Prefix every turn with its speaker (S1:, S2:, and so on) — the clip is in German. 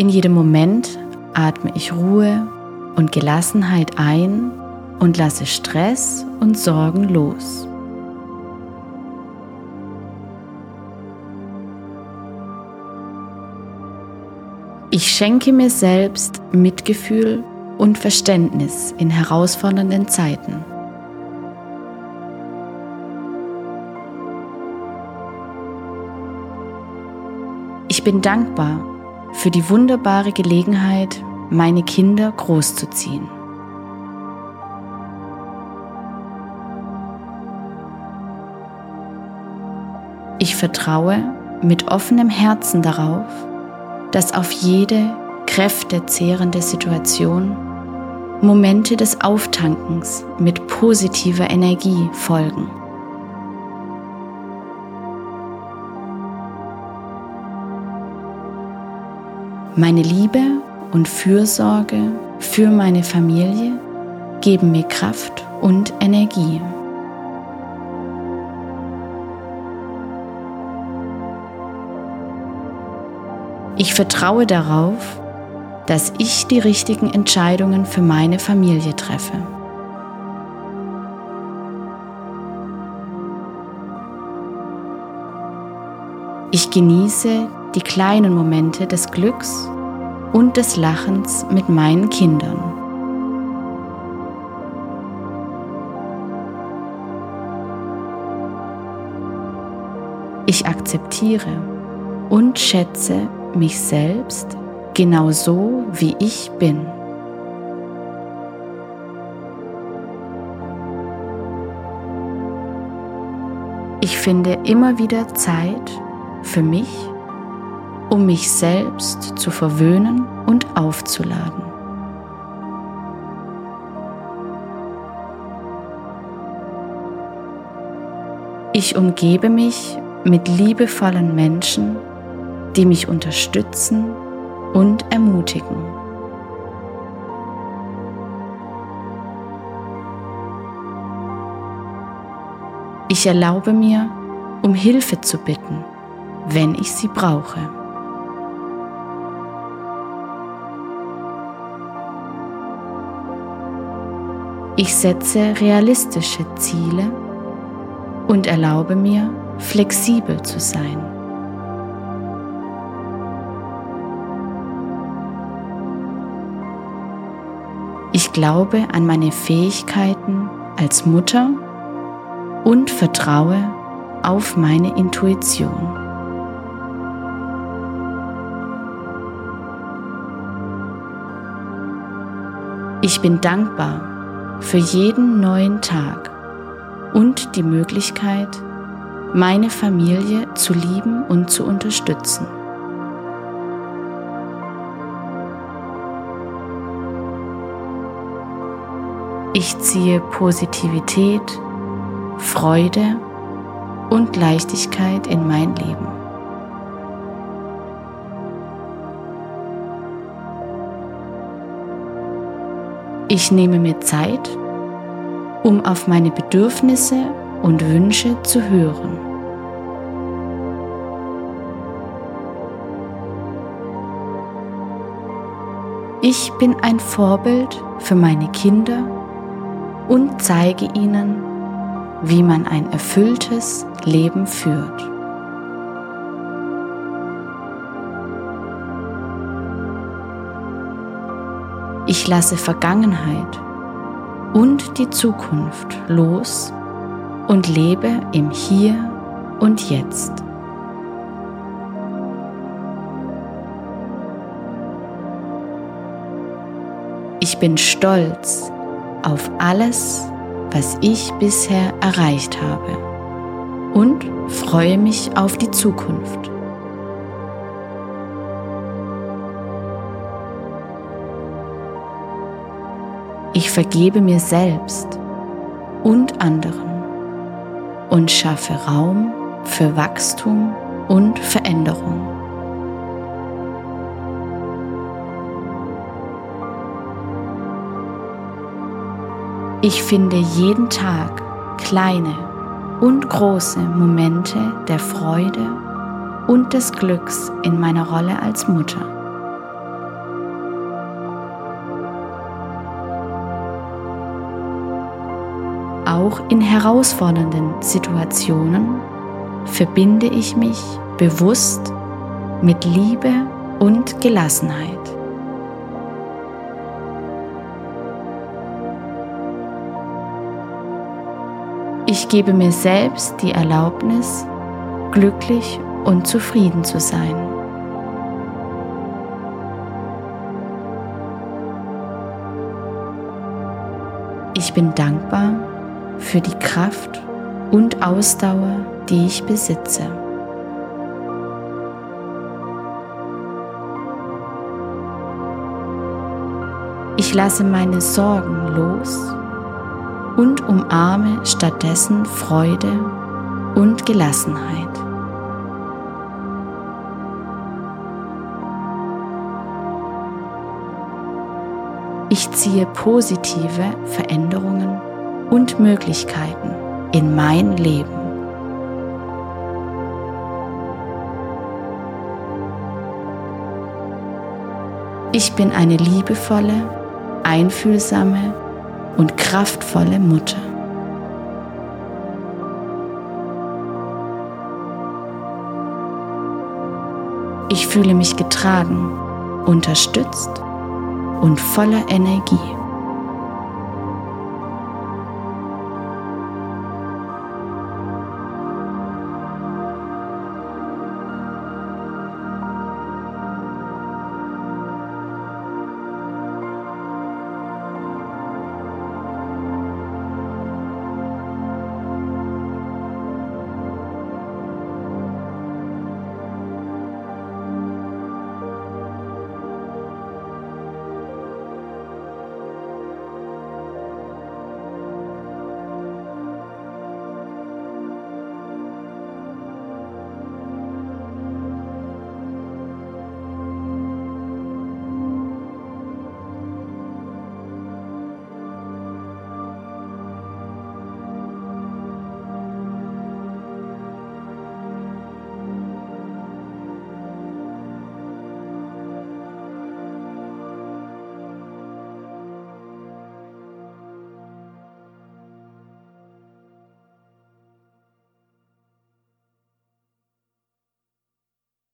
S1: In jedem Moment atme ich Ruhe und Gelassenheit ein und lasse Stress und Sorgen los. Ich schenke mir selbst Mitgefühl und Verständnis in herausfordernden Zeiten. Ich bin dankbar für die wunderbare Gelegenheit, meine Kinder großzuziehen. Ich vertraue mit offenem Herzen darauf, dass auf jede kräftezehrende Situation Momente des Auftankens mit positiver Energie folgen. Meine Liebe und Fürsorge für meine Familie geben mir Kraft und Energie. Ich vertraue darauf, dass ich die richtigen Entscheidungen für meine Familie treffe. Ich genieße die kleinen Momente des Glücks und des Lachens mit meinen Kindern. Ich akzeptiere und schätze mich selbst genau so, wie ich bin. Ich finde immer wieder Zeit für mich um mich selbst zu verwöhnen und aufzuladen. Ich umgebe mich mit liebevollen Menschen, die mich unterstützen und ermutigen. Ich erlaube mir, um Hilfe zu bitten, wenn ich sie brauche. Ich setze realistische Ziele und erlaube mir, flexibel zu sein. Ich glaube an meine Fähigkeiten als Mutter und vertraue auf meine Intuition. Ich bin dankbar für jeden neuen Tag und die Möglichkeit, meine Familie zu lieben und zu unterstützen. Ich ziehe Positivität, Freude und Leichtigkeit in mein Leben. Ich nehme mir Zeit, um auf meine Bedürfnisse und Wünsche zu hören. Ich bin ein Vorbild für meine Kinder und zeige ihnen, wie man ein erfülltes Leben führt. Ich lasse Vergangenheit und die Zukunft los und lebe im Hier und Jetzt. Ich bin stolz auf alles, was ich bisher erreicht habe und freue mich auf die Zukunft. Ich vergebe mir selbst und anderen und schaffe Raum für Wachstum und Veränderung. Ich finde jeden Tag kleine und große Momente der Freude und des Glücks in meiner Rolle als Mutter. Auch in herausfordernden Situationen verbinde ich mich bewusst mit Liebe und Gelassenheit. Ich gebe mir selbst die Erlaubnis, glücklich und zufrieden zu sein. Ich bin dankbar für die Kraft und Ausdauer, die ich besitze. Ich lasse meine Sorgen los und umarme stattdessen Freude und Gelassenheit. Ich ziehe positive Veränderungen und Möglichkeiten in mein Leben. Ich bin eine liebevolle, einfühlsame und kraftvolle Mutter. Ich fühle mich getragen, unterstützt und voller Energie.